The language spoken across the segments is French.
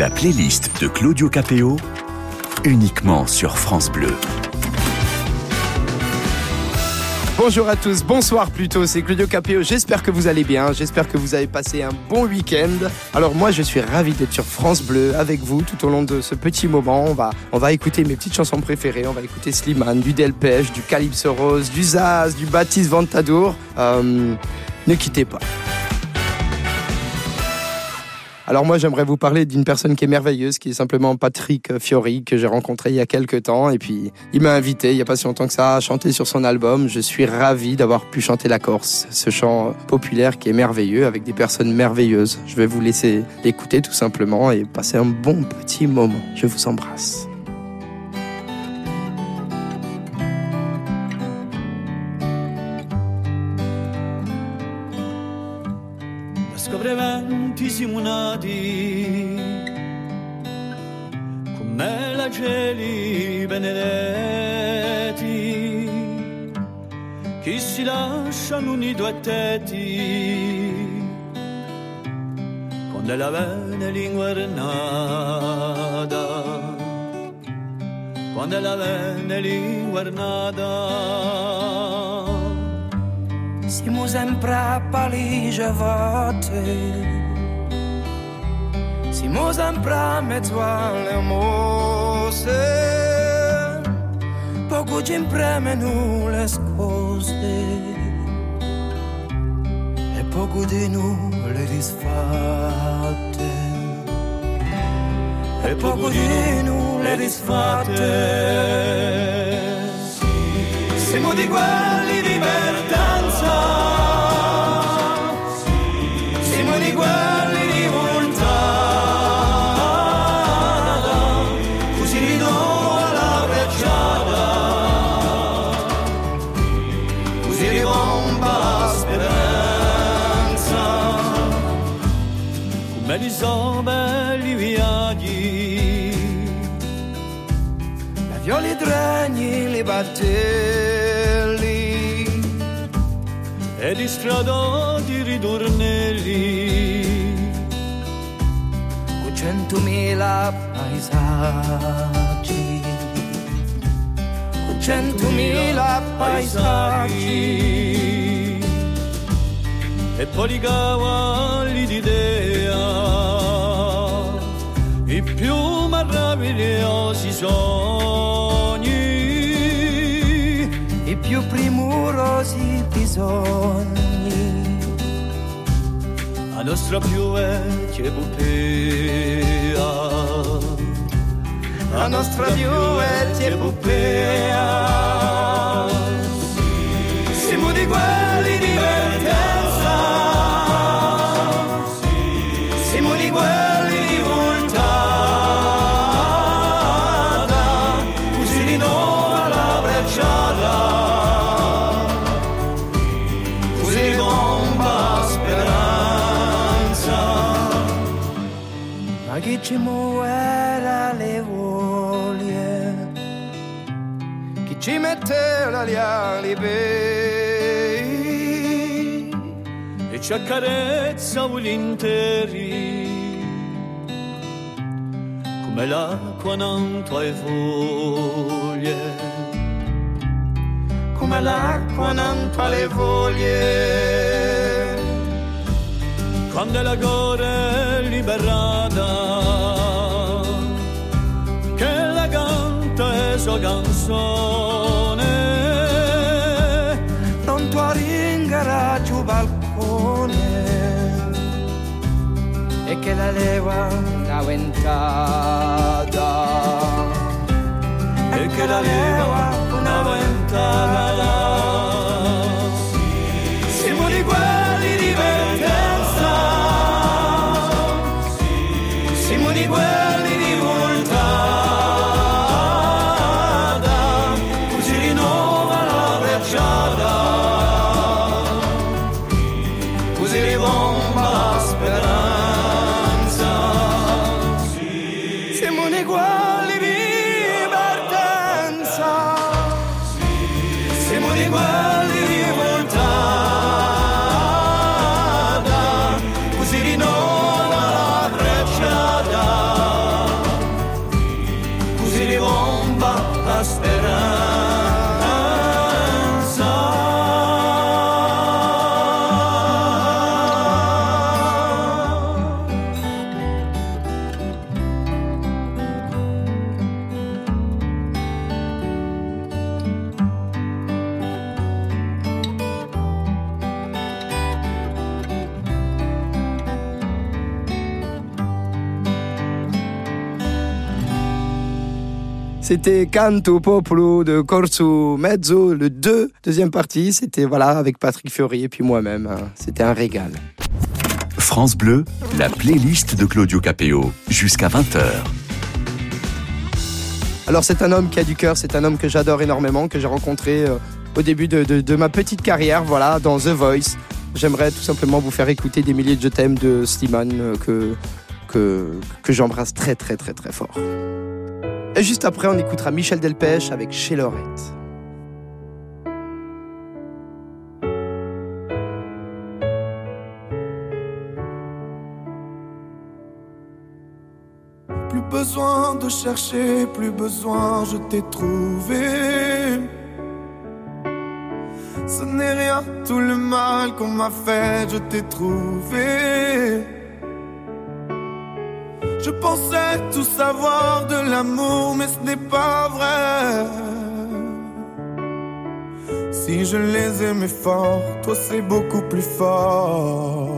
La playlist de Claudio Capéo, uniquement sur France Bleu. Bonjour à tous, bonsoir plutôt, c'est Claudio Capéo. J'espère que vous allez bien, j'espère que vous avez passé un bon week-end. Alors moi je suis ravi d'être sur France Bleu avec vous tout au long de ce petit moment. On va, écouter mes petites chansons préférées, on va écouter Slimane, du Delpech, du Calypso Rose, du Zaz, du Baptiste Ventadour. Euh, ne quittez pas. Alors moi j'aimerais vous parler d'une personne qui est merveilleuse, qui est simplement Patrick Fiori, que j'ai rencontré il y a quelques temps. Et puis il m'a invité il n'y a pas si longtemps que ça à chanter sur son album. Je suis ravi d'avoir pu chanter la Corse, ce chant populaire qui est merveilleux avec des personnes merveilleuses. Je vais vous laisser l'écouter tout simplement et passer un bon petit moment. Je vous embrasse. Siamo come la cieli benedetti che si lasciano unito a tetti quando la vene lingua nata quando la vene lingua nata siamo sempre a paligia volte siamo sempre a mezzo alle mose, poco ci impremono le scuse e poco di noi le disfatte. E poco di noi le disfatte. Siamo di quelli di come li so belli viaggi. La violi dragni, li battelli. e di stradati ritornelli. Con centomila paesaggi, con centomila paesaggi, e poi li cavalli d'idea i più meravigliosi sogni i più premurosi bisogni, la nostra più vecchia epopea. La nostra più vecchia epopea. Siamo di quelli ci muoveva le voglie, chi ci metteva le ali bei, e ci accarezza volentieri come l'acqua non tue foglie. Come l'acqua non le voglie. quando la gore liberata che la canta e sua canzone. Non tua ringara giù balcone e che la leva una ventata. E che la leva una ventata were. C'était Canto Popolo de Corso Mezzo, le 2, deuxième partie. C'était voilà avec Patrick Fiori et puis moi-même. Hein. C'était un régal. France Bleu, la playlist de Claudio Capéo, jusqu'à 20h. Alors c'est un homme qui a du cœur, c'est un homme que j'adore énormément, que j'ai rencontré euh, au début de, ma petite carrière, voilà, dans The Voice. J'aimerais tout simplement vous faire écouter des milliers de je t'aime de Slimane euh, que, que, que j'embrasse très très très très fort. Et juste après, on écoutera Michel Delpech avec Chez Lorette. Plus besoin de chercher, plus besoin, je t'ai trouvé. Ce n'est rien, tout le mal qu'on m'a fait, je t'ai trouvé. Je pensais tout savoir de l'amour, mais ce n'est pas vrai. Si je les aimais fort, toi c'est beaucoup plus fort.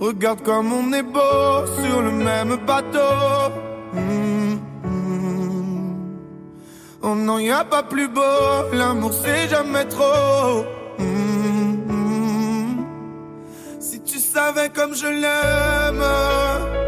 Regarde comme on est beau sur le même bateau. Mm-hmm. Oh non, y a pas plus beau, l'amour c'est jamais trop. Mm-hmm. Si tu savais comme je l'aime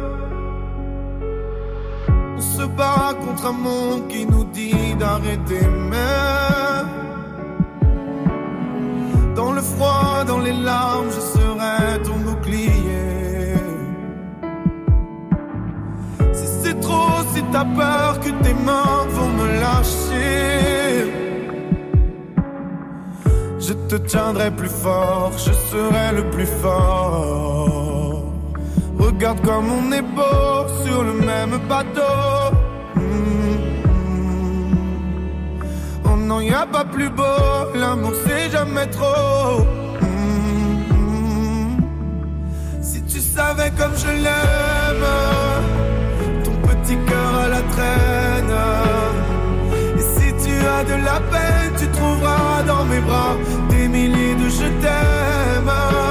Se bat contre un monde qui nous dit d'arrêter, mais dans le froid, dans les larmes, je serai ton bouclier. Si c'est trop, si t'as peur que tes mains vont me lâcher, je te tiendrai plus fort, je serai le plus fort. Regarde comme on est beau sur le même bateau. Mm-hmm. Oh non, y a pas plus beau, l'amour c'est jamais trop. Si tu savais comme je l'aime, ton petit cœur à la traîne. Et si tu as de la peine, tu trouveras dans mes bras des milliers de je t'aime.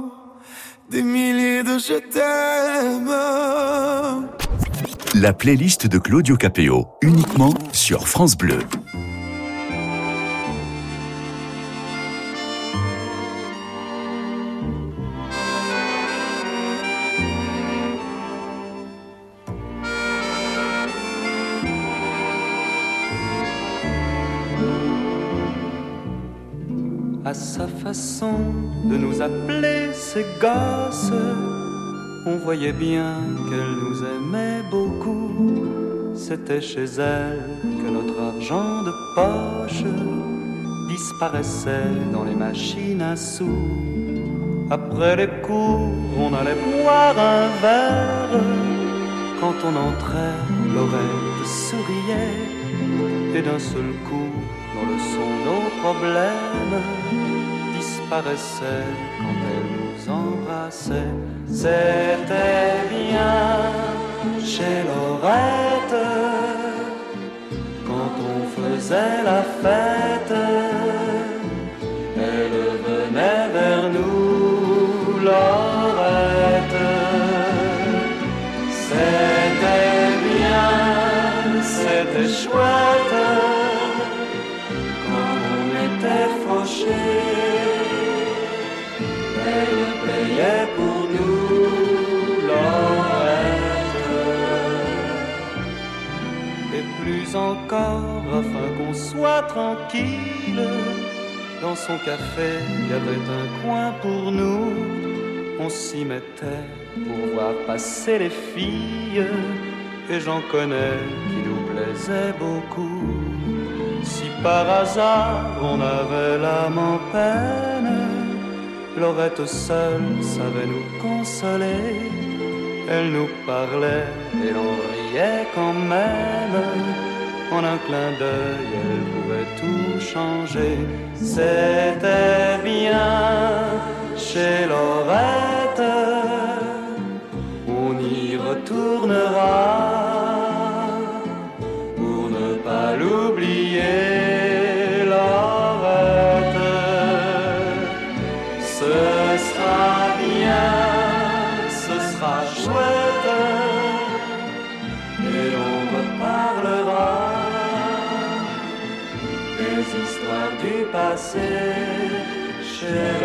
des milliers de. La playlist de Claudio Capéo, uniquement sur France Bleu. Sa façon de nous appeler ses gosses, on voyait bien qu'elle nous aimait beaucoup. C'était chez elle que notre argent de poche disparaissait dans les machines à sous. Après les cours, on allait boire un verre. Quand on entrait, l'oreille souriait et d'un seul coup, le son de nos problèmes disparaissait quand elle nous embrassait. C'était bien chez Lorette quand on faisait la fête. Elle venait vers nous, Lorette. C'était bien, c'était chouette. Elle payait pour nous. Et plus encore, afin qu'on soit tranquille, dans son café, il y avait un coin pour nous. On s'y mettait pour voir passer les filles et j'en connais qui nous plaisaient beaucoup. Si par hasard on avait l'âme en peine, Laurette seule savait nous consoler. Elle nous parlait et l'on riait quand même. En un clin d'œil, elle pouvait tout changer. C'était bien chez Laurette. On y retournera. Chez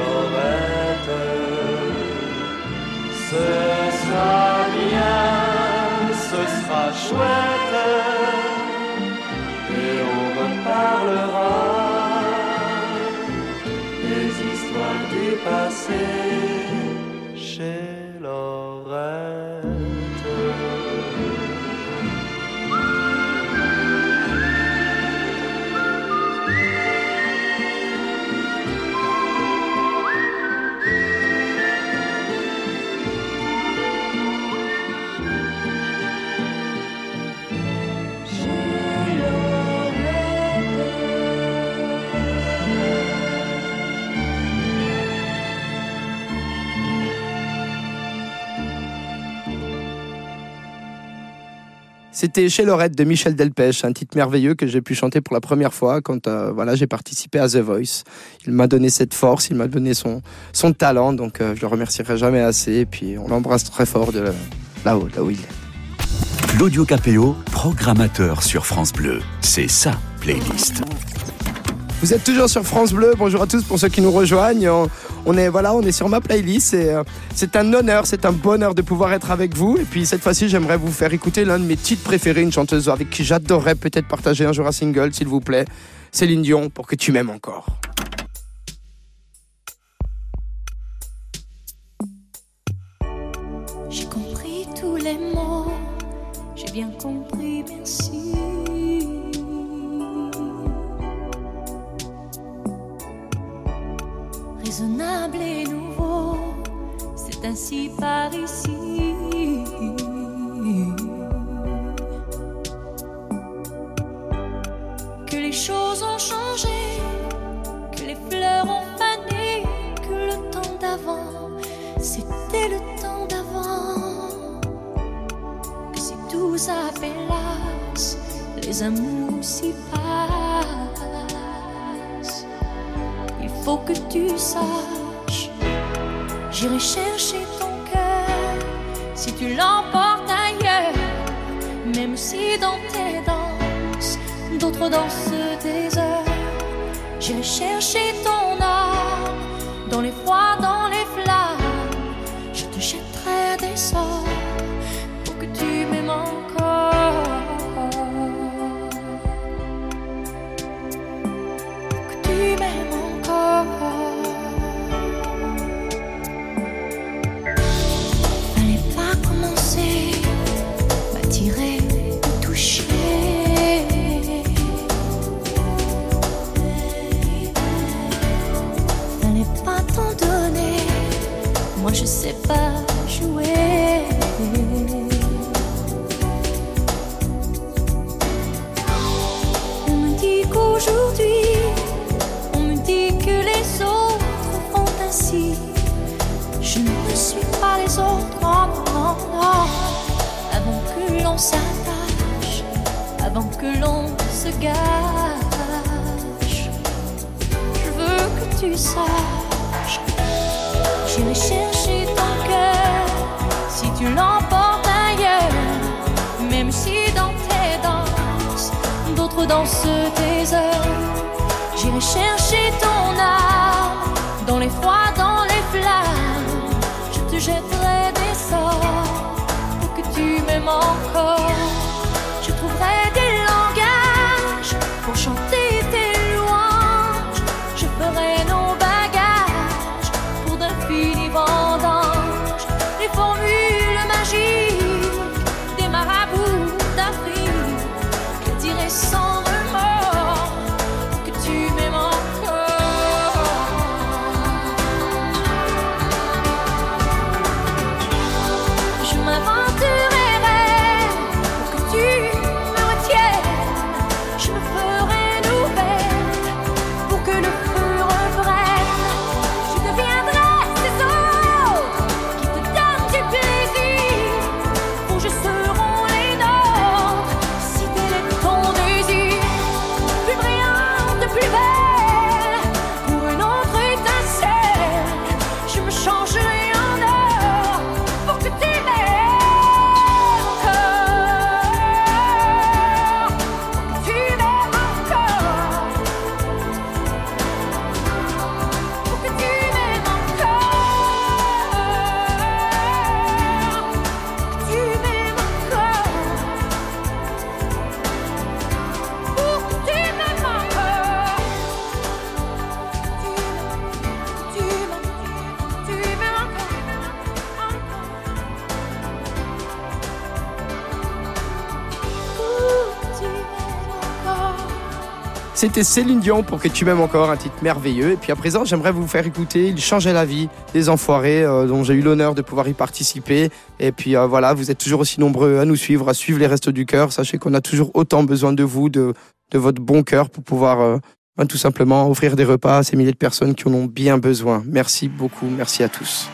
C'était Chez Lorette de Michel Delpech, un titre merveilleux que j'ai pu chanter pour la première fois quand euh, voilà, j'ai participé à The Voice. Il m'a donné cette force, il m'a donné son, son talent, donc euh, je le remercierai jamais assez. Et puis on l'embrasse très fort de là-haut, là où il est. Claudio Capéo, programmateur sur France Bleu. C'est sa playlist. Vous êtes toujours sur France Bleu. Bonjour à tous pour ceux qui nous rejoignent. On, est voilà, on est sur ma playlist. Euh, c'est un honneur, c'est un bonheur de pouvoir être avec vous. Et puis cette fois-ci, j'aimerais vous faire écouter l'un de mes titres préférés, une chanteuse avec qui j'adorerais peut-être partager un jour un single, s'il vous plaît. Céline Dion, pour que tu m'aimes encore. Par ici. Que les choses ont changé, que les fleurs ont fané, que le temps d'avant, c'était le temps d'avant. Que si tout s'appelasse, les amours s'y passent faut que tu saches. J'irai chercher si tu l'emportes ailleurs, même si dans tes danses, d'autres dansent des heures. J'irai chercher ton âme dans les froids, l'on se gâche, je veux que tu saches. J'irai chercher ton cœur si tu l'emportes ailleurs, même si dans tes danses, d'autres entre dans ce désert. J'irai chercher ton âme dans les froids, dans les flammes. Je te jetterai des sorts pour que tu m'aimes encore. C'était Céline Dion pour que tu m'aimes encore, un titre merveilleux. Et puis à présent, j'aimerais vous faire écouter Il changeait la vie des Enfoirés, euh, dont j'ai eu l'honneur de pouvoir y participer. Et puis euh, voilà, vous êtes toujours aussi nombreux à nous suivre, à suivre les restes du cœur. Sachez qu'on a toujours autant besoin de vous, de, de votre bon cœur pour pouvoir euh, tout simplement offrir des repas à ces milliers de personnes qui en ont bien besoin. Merci beaucoup, merci à tous.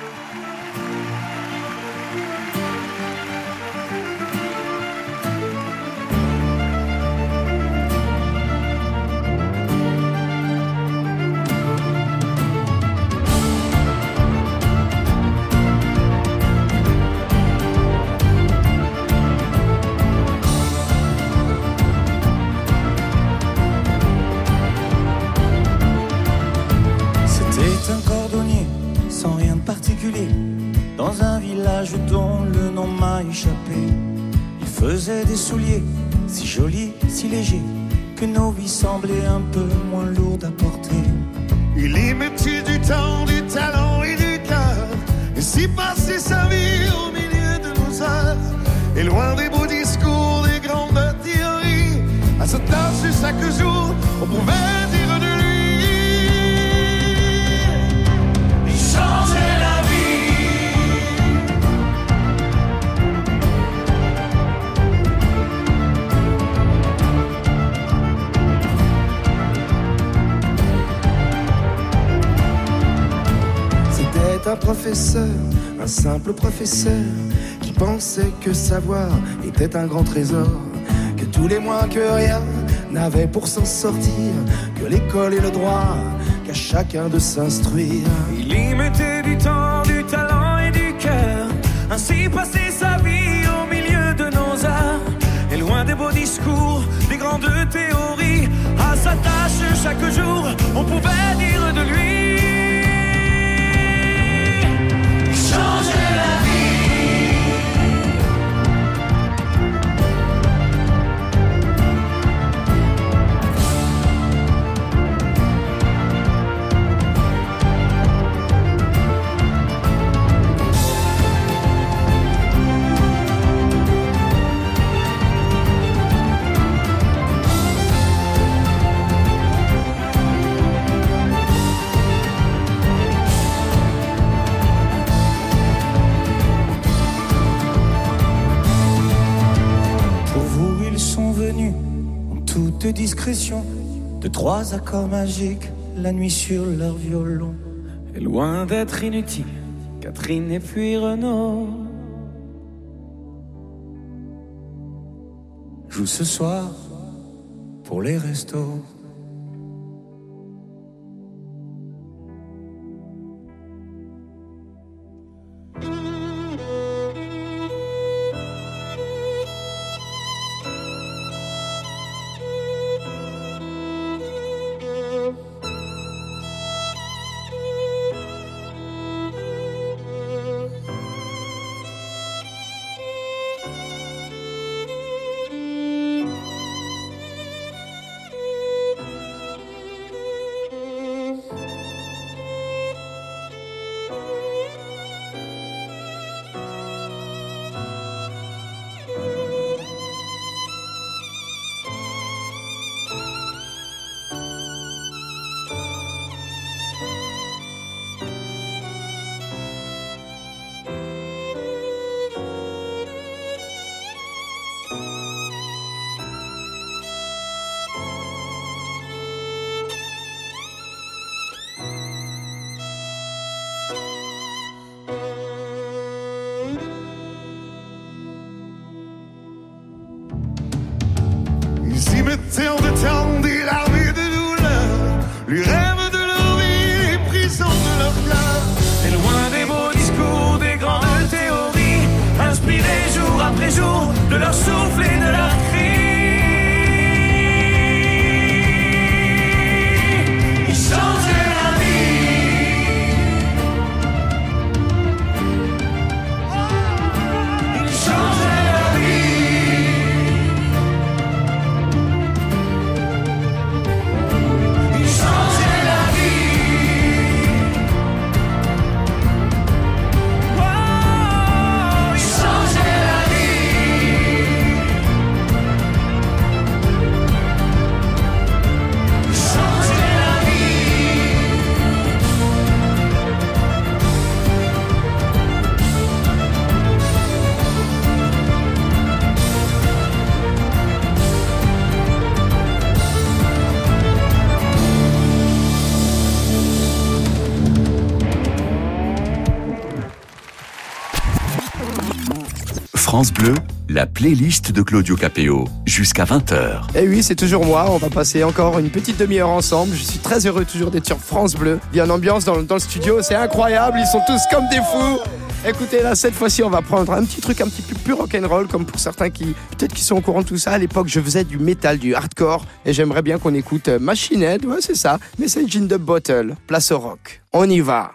Si jolis, si légers Que nos vies semblaient un peu moins lourdes à porter Il y mettait du temps, du talent et du cœur. Et s'y passait sa vie au milieu de nos heures. Et loin des beaux discours, des grandes théories. À sa tâche chaque jour, on pouvait Un professeur, un simple professeur, qui pensait que savoir était un grand trésor, que tous les mois que rien n'avait pour s'en sortir, que l'école et le droit, qu'à chacun de s'instruire. Il y mettait du temps, du talent et du cœur. Ainsi passait sa vie au milieu de nos arts. Et loin des beaux discours, des grandes théories. À sa tâche chaque jour, on pouvait dire de lui. Toute discrétion, de trois accords magiques, la nuit sur leur violon. Et loin d'être inutile, Catherine et puis Renaud jouent ce soir pour les restos. la playlist de Claudio Capéo jusqu'à 20h. Eh et oui, c'est toujours moi. On va passer encore une petite demi-heure ensemble. Je suis très heureux toujours d'être sur France Bleu. Il y ambiance dans, le studio, c'est incroyable. Ils sont tous comme des fous. Écoutez, là, cette fois-ci, on va prendre un petit truc un petit peu plus rock'n'roll, comme pour certains qui, peut-être, qui sont au courant de tout ça. À l'époque, je faisais du métal, du hardcore, et j'aimerais bien qu'on écoute euh, Machine Head, ouais, c'est ça, Message in the Bottle, place au rock. On y va.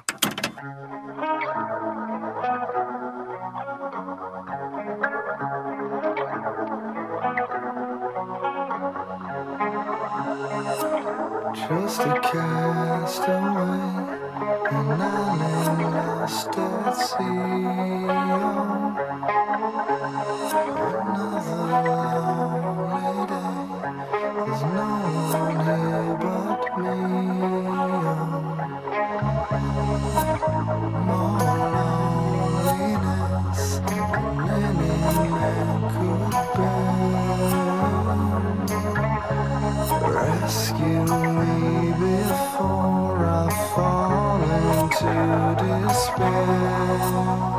now.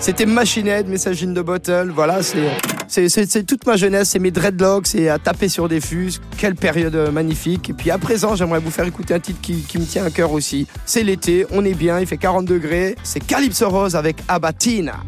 C'était Machine Head, Messaging de Bottle. Voilà, c'est, toute ma jeunesse, c'est mes dreadlocks, c'est à taper sur des fuses. Quelle période euh, magnifique. Et puis à présent, j'aimerais vous faire écouter un titre qui, qui me tient à cœur aussi. C'est l'été, on est bien, il fait 40 degrés. C'est Calypso Rose avec Abatina.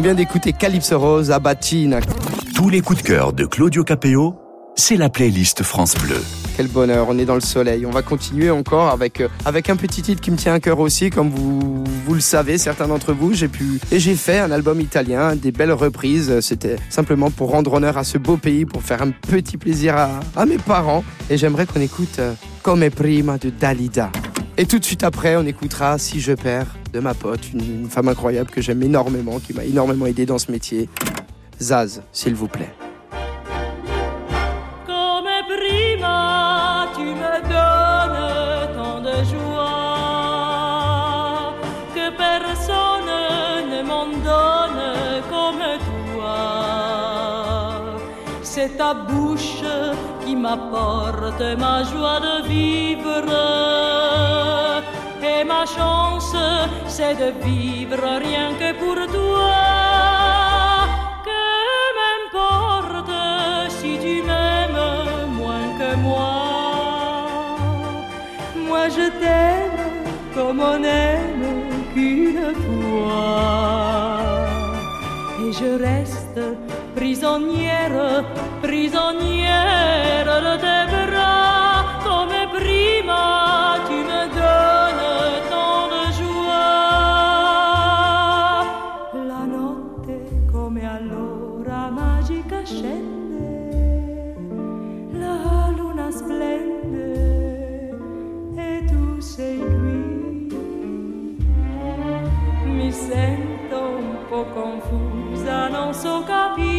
On vient d'écouter Calypso Rose, Abatina. Tous les coups de cœur de Claudio Capéo, c'est la playlist France Bleu. Quel bonheur, on est dans le soleil. On va continuer encore avec, euh, avec un petit titre qui me tient à cœur aussi, comme vous, vous le savez, certains d'entre vous. J'ai pu et j'ai fait un album italien, des belles reprises. C'était simplement pour rendre honneur à ce beau pays, pour faire un petit plaisir à, à mes parents. Et j'aimerais qu'on écoute euh, Come prima de Dalida. Et tout de suite après, on écoutera Si je perds de ma pote, une, une femme incroyable que j'aime énormément, qui m'a énormément aidé dans ce métier. Zaz, s'il vous plaît. Comme prima, tu me donnes tant de joie que personne ne m'en donne comme toi. C'est ta bouche qui m'apporte ma joie de vivre. Et ma chance, c'est de vivre rien que pour toi. Que m'importe si tu m'aimes moins que moi. Moi je t'aime comme on aime qu'une fois. Et je reste prisonnière, prisonnière de tes so capito.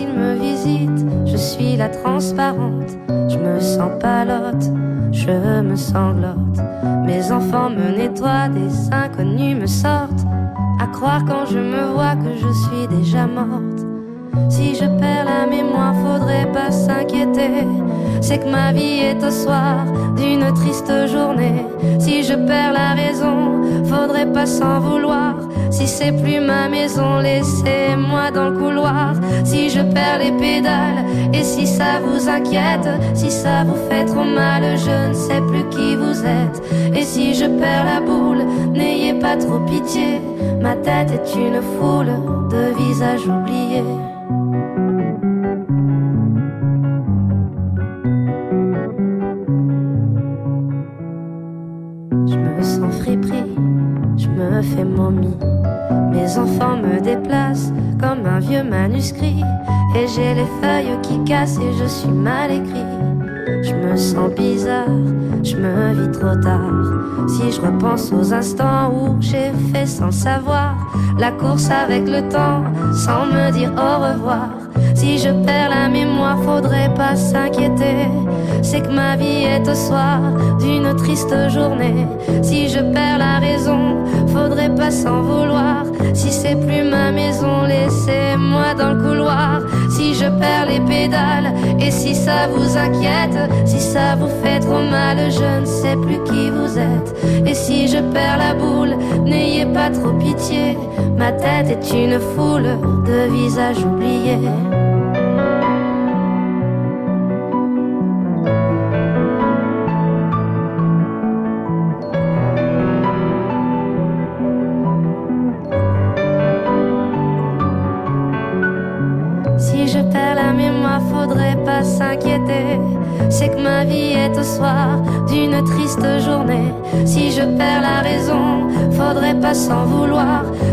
Ils me visitent, je suis la transparente. Je me sens palote, je me sanglote. Mes enfants me nettoient, des inconnus me sortent. À croire quand je me vois que je suis déjà morte. Si je perds la mémoire, faudrait pas s'inquiéter. C'est que ma vie est au soir d'une triste journée. Si je perds la raison, faudrait pas s'en vouloir. Si c'est plus ma maison, laissez-moi dans le couloir. Si je perds les pédales, et si ça vous inquiète, si ça vous fait trop mal, je ne sais plus qui vous êtes. Et si je perds la boule, n'ayez pas trop pitié. Ma tête est une foule de visages oubliés. Et j'ai les feuilles qui cassent et je suis mal écrit. Je me sens bizarre, je me vis trop tard. Si je repense aux instants où j'ai fait sans savoir la course avec le temps, sans me dire au revoir. Si je perds la mémoire, faudrait pas s'inquiéter. C'est que ma vie est au soir d'une triste journée. Si je perds la raison, faudrait pas s'en vouloir. Si c'est plus ma maison, laissez-moi dans le couloir. Si je perds les pédales, et si ça vous inquiète, si ça vous fait trop mal, je ne sais plus qui vous êtes. Et si je perds la boule, n'ayez pas trop pitié. Ma tête est une foule de visages oubliés.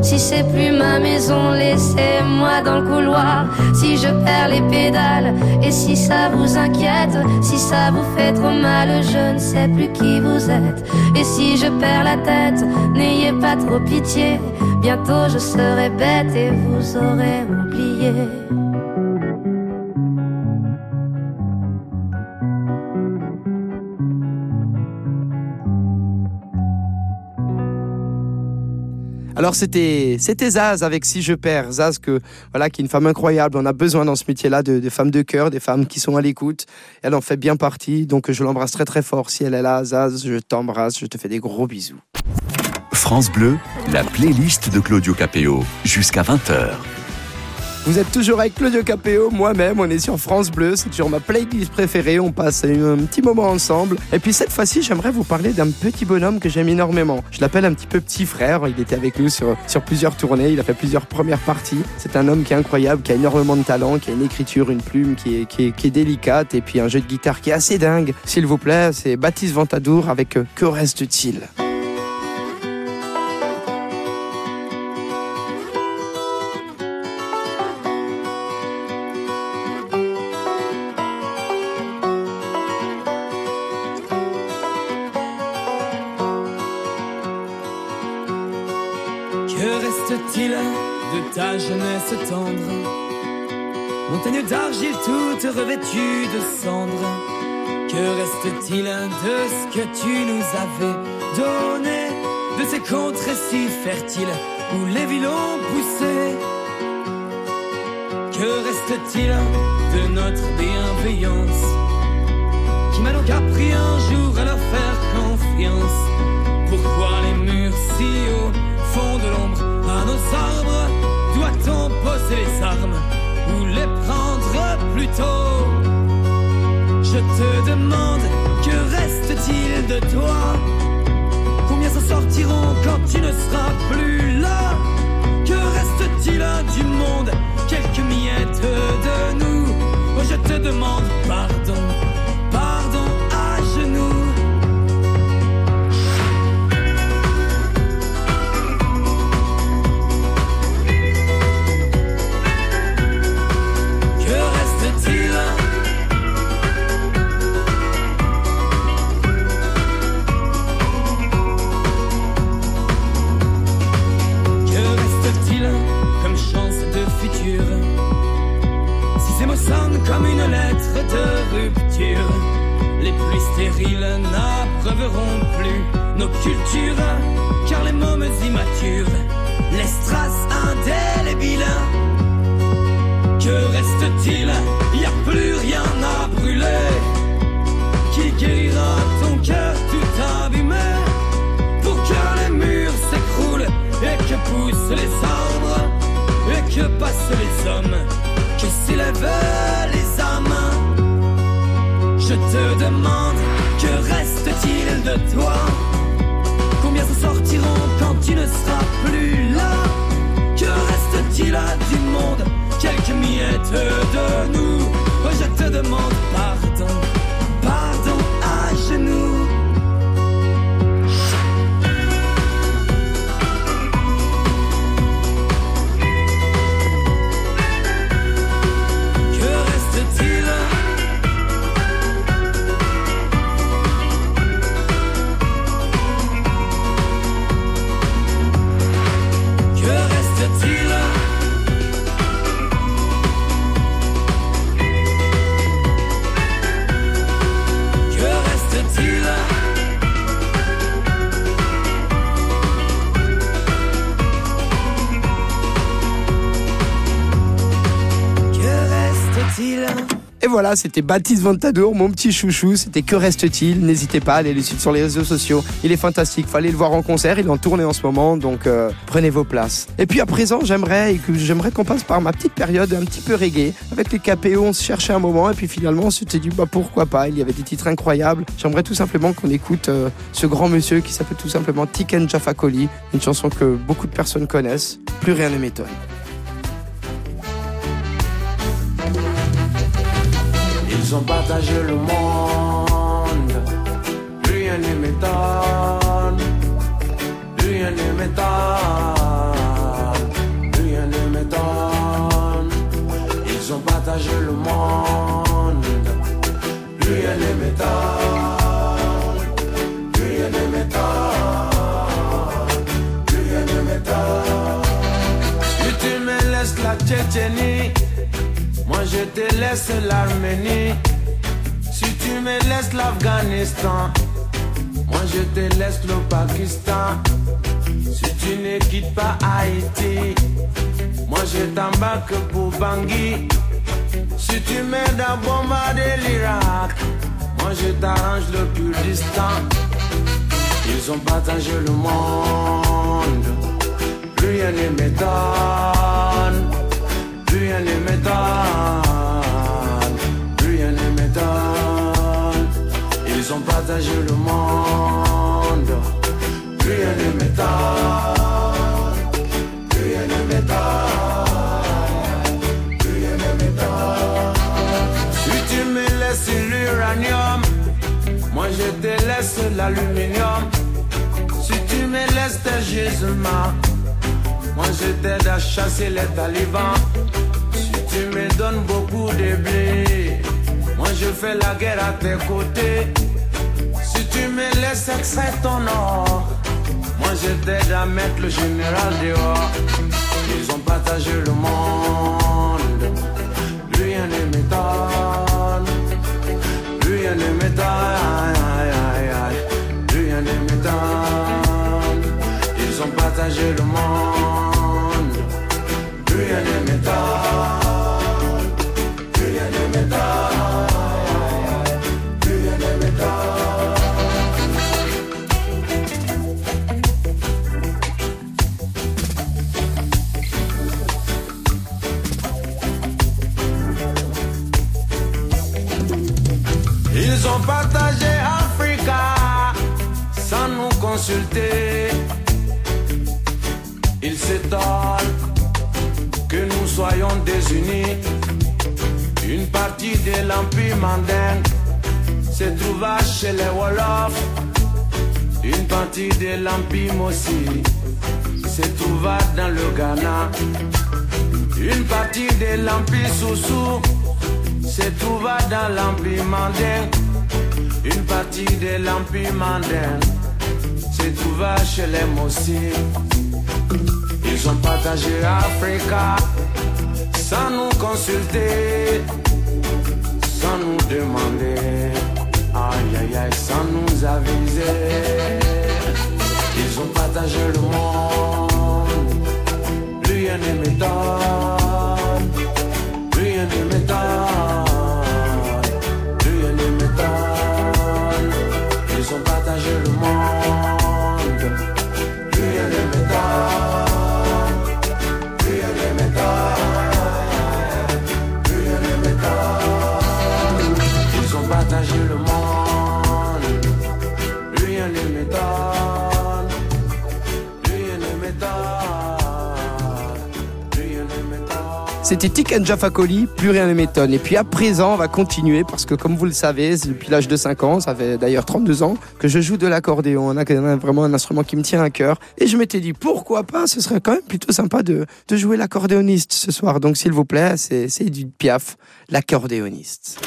Si c'est plus ma maison, laissez-moi dans le couloir. Si je perds les pédales, et si ça vous inquiète, si ça vous fait trop mal, je ne sais plus qui vous êtes. Et si je perds la tête, n'ayez pas trop pitié. Bientôt je serai bête et vous aurez oublié. Alors c'était c'était Zaz avec Si je perds Zaz que voilà qui est une femme incroyable. On a besoin dans ce métier-là de, de femmes de cœur, des femmes qui sont à l'écoute. Elle en fait bien partie, donc je l'embrasse très très fort. Si elle est là, Zaz, je t'embrasse, je te fais des gros bisous. France Bleu, la playlist de Claudio Capeo, jusqu'à 20h. Vous êtes toujours avec Claudio Capéo, moi-même, on est sur France Bleu, c'est toujours ma playlist préférée, on passe un, petit moment ensemble. Et puis cette fois-ci, j'aimerais vous parler d'un petit bonhomme que j'aime énormément. Je l'appelle un petit peu petit frère, il était avec nous sur, plusieurs tournées, il a fait plusieurs premières parties. C'est un homme qui est incroyable, qui a énormément de talent, qui a une écriture, une plume qui est, délicate, et puis un jeu de guitare qui est assez dingue. S'il vous plaît, c'est Baptiste Ventadour avec Que reste-t-il? Tendre. Montagne d'argile toute revêtue de cendres. Que reste-t-il de ce que tu nous avais donné? De ces contrées si fertiles où les villes ont poussé. Que reste-t-il de notre bienveillance? Qui m'a donc appris un jour à leur faire confiance? Pourquoi les murs si hauts font de l'ombre à nos arbres? Poser les armes ou les prendre plus tôt Je te demande, que reste-t-il de toi? Combien s'en sortiront quand tu ne seras plus là? Que reste-t-il du monde? Quelques miettes de nous. Oh, je te demande pardon de toi. Combien s'en sortiront quand tu ne seras plus là? Que reste-t-il du monde? Quelques miettes de nous. Je te demande Pardon voilà, c'était Baptiste Ventadour, mon petit chouchou. C'était Que reste-t-il? N'hésitez pas à aller le suivre sur les réseaux sociaux. Il est fantastique. Fallait le voir en concert. Il est en tournée en ce moment, donc euh, prenez vos places. Et puis à présent, j'aimerais j'aimerais qu'on passe par ma petite période un petit peu reggae. Avec les KPO, on se cherchait un moment et puis finalement, on s'était dit bah pourquoi pas? Il y avait des titres incroyables. J'aimerais tout simplement qu'on écoute euh, ce grand monsieur qui s'appelle tout simplement Tiken Jaffa Koli, une chanson que beaucoup de personnes connaissent. Plus rien ne m'étonne. Ont partagé le monde, rien ne m'étonne, rien ne m'étonne, laisse l'Arménie. Si tu me laisses l'Afghanistan, moi je te laisse le Pakistan. Si tu ne quittes pas Haïti, moi je t'embarque pour Bangui. Si tu m'aides à bombarder l'Irak, moi je t'arrange le Kurdistan. Ils ont partagé le monde, rien ne m'étonne. Rien ne m'étonne, ont partagé le monde. Rien ne m'étonne, rien ne m'étonne, rien ne m'étonne. Si tu me laisses l'uranium, moi je te laisse l'aluminium. Si tu me laisses tes gisements, moi je t'aide à chasser les talibans. Si tu me donnes beaucoup de blé, moi je fais la guerre à tes côtés. Tu me laisses extraire ton or, moi je t'aide à mettre le général dehors. Ils ont partagé le monde. Plus rien ne m'étonne. Plus rien ne m'étonne. Plus rien ne m'étonne. Ils ont partagé le monde. Ils s'étonnent que nous soyons désunis. Une partie de l'Empire mandingue se trouva chez les Wolofs. Une partie de l'Empire Mossi se trouva dans le Ghana. Une partie de l'Empire Soussou se trouva dans l'Empire mandin. Une partie de l'Empire mandin se trouva chez les. Ils ont partagé Africa sans nous consulter, sans nous demander, aïe aïe aïe, sans nous aviser. Ils ont partagé le monde, rien ne m'étonne, rien ne m'étonne, rien ne m'étonne. Ils ont partagé le monde, C'était Tiken Jaffa Coli, plus rien ne m'étonne. Et puis à présent, on va continuer parce que comme vous le savez, depuis l'âge de 5 ans, ça fait d'ailleurs 32 ans que je joue de l'accordéon. On a vraiment un instrument qui me tient à cœur. Et je m'étais dit, pourquoi pas, ce serait quand même plutôt sympa de, de jouer l'accordéoniste ce soir. Donc s'il vous plaît, c'est Edith Piaf, l'accordéoniste.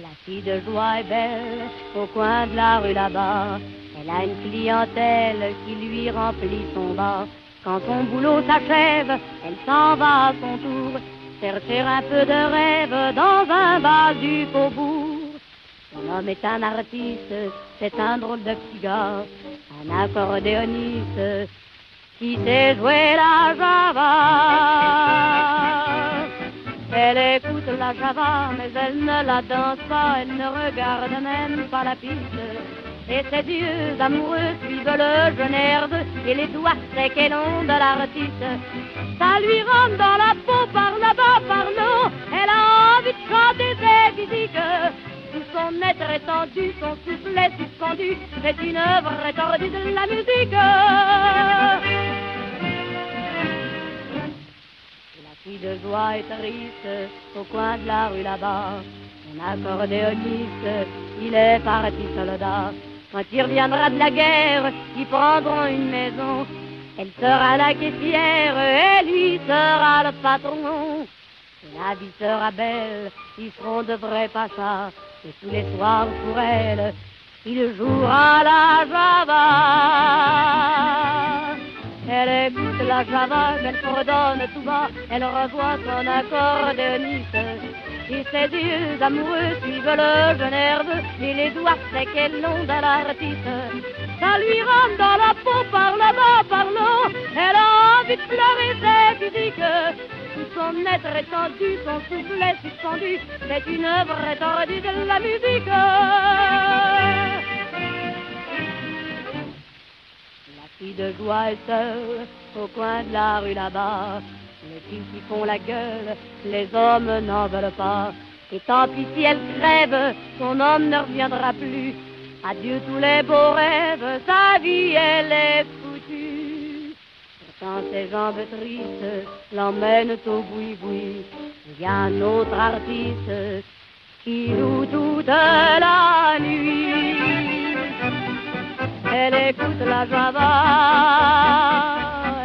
La fille de joie est belle au coin de la rue là-bas. Elle a une clientèle qui lui remplit son bar. Quand son boulot s'achève, elle s'en va à son tour chercher un peu de rêve dans un bar du faubourg. Son homme est un artiste, c'est un drôle de petit gars, un accordéoniste qui sait jouer la java. Elle écoute la java, mais elle ne la danse pas, elle ne regarde même pas la piste. Et ses yeux amoureux suivent le jeune herbe et les doigts secs et longs de l'artiste. Ça lui rentre dans la peau par là-bas, par là. Elle a envie de chanter ses physiques. Tout son être étendu, son souffle est suspendu. C'est une œuvre étendue de la musique. La fille de joie est triste au coin de la rue là-bas. Mon accordéoniste, il est parti soldat. Quand il reviendra de la guerre, ils prendront une maison. Elle sera la caissière et lui sera le patron. La vie sera belle, ils seront de vrais pachas. Et tous les soirs pour elle, il jouera la java. Elle écoute la java, elle fredonne tout bas, elle revoit son accordéoniste. Et ses yeux amoureux suivent le jeune herbe et les doigts secs et longs de l'artiste. Ça lui rentre dans la peau par là-bas, par là. Elle a envie de pleurer ses physiques. Tout son être étendu, son souffle est suspendu. C'est une œuvre étendue de la musique. Fille de joie est seule au coin de la rue là-bas. Les filles qui font la gueule, les hommes n'en veulent pas. Et tant pis si elle crève, son homme ne reviendra plus. Adieu tous les beaux rêves, sa vie elle est foutue. Pourtant ses jambes tristes l'emmènent au boui-boui. Il y a un autre artiste qui joue toute la nuit. Elle écoute la java,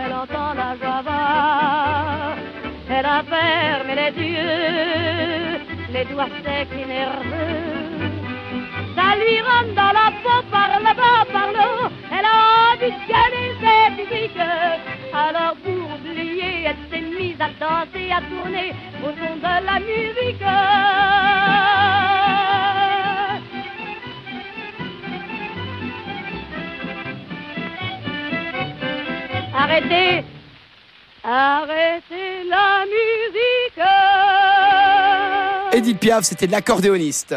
elle entend la java. Elle a fermé les yeux, les doigts secs et nerveux. Ça lui rentre dans la peau par là-bas, par là. Elle a envie de gagner ses musiques. Alors pour oublier, elle s'est mise à danser, à tourner au son de la musique. Arrêtez, arrêtez la musique. Edith Piaf, c'était de l'accordéoniste.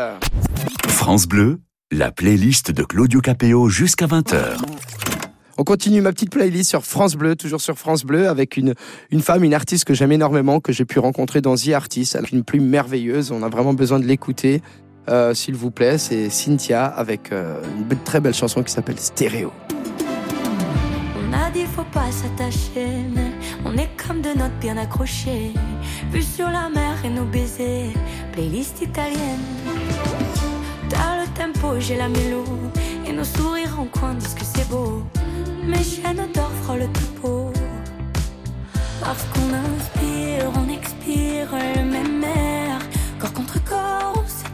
France Bleu, la playlist de Claudio Capéo jusqu'à 20h. On continue ma petite playlist sur France Bleu, toujours sur France Bleu, avec une, une femme, une artiste que j'aime énormément, que j'ai pu rencontrer dans The Artist. Elle a une plume merveilleuse, on a vraiment besoin de l'écouter. Euh, S'il vous plaît, c'est Cynthia avec euh, une très belle chanson qui s'appelle Stéréo. Pas s'attacher, mais on est comme de notes bien accrochées. Vue sur la mer et nos baisers, playlist italienne. T'as le tempo, j'ai la mélo, et nos sourires en coin disent que c'est beau. Mes chaînes d'or frôlent le topo. Parce qu'on inspire, on expire le même air. Corps contre corps, on se.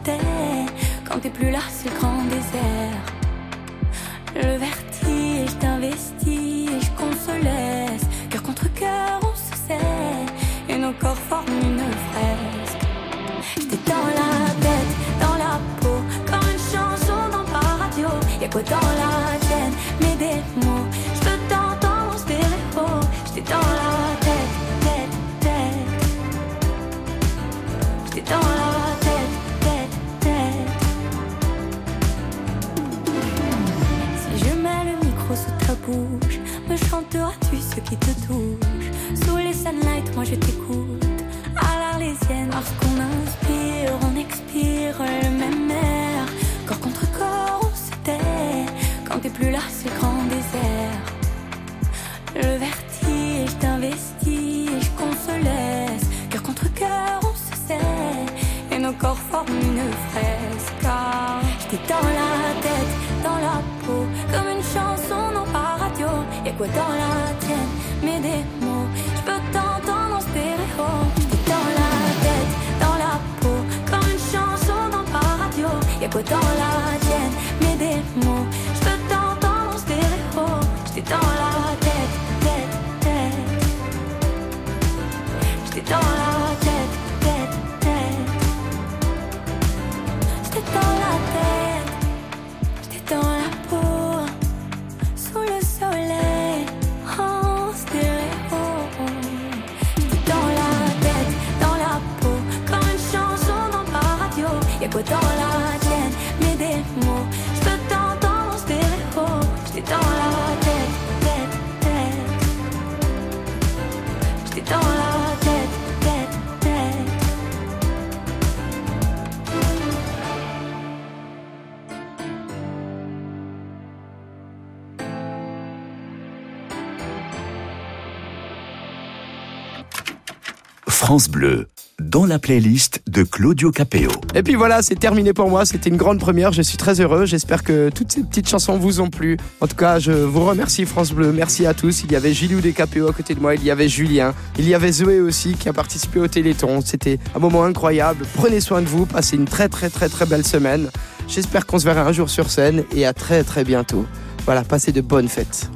Quand t'es plus là, c'est le grand désert. Le vertige d'investige qu'on se laisse. Cœur contre cœur, on se sait. Et nos corps forment une fresque. J'étais dans la tête, dans la peau. Comme une chanson dans ta radio. Y'a quoi dans qui te touche Sous les sunlight, moi je t'écoute. À l'arlésienne, parce qu'on inspire, on expire le même air. Corps contre corps, on se tait. Quand t'es plus là, c'est grand désert. Le vertige d'investige qu'on se laisse. Cœur contre cœur, on se sait. Et nos corps forment une fresque. Car j'étais dans la quoi dans la tienne, mais des mots. Je peux t'entendre en stéréo. Dans la tête, dans la peau. Comme une chanson dans pas radio. Y'a quoi dans Bleu, dans la playlist de Claudio Capéo. Et puis voilà, c'est terminé pour moi. C'était une grande première. Je suis très heureux. J'espère que toutes ces petites chansons vous ont plu. En tout cas, je vous remercie France Bleu. Merci à tous. Il y avait Gilou des KPO à côté de moi. Il y avait Julien. Il y avait Zoé aussi qui a participé au Téléthon. C'était un moment incroyable. Prenez soin de vous. Passez une très très très très belle semaine. J'espère qu'on se verra un jour sur scène et à très très bientôt. Voilà, passez de bonnes fêtes.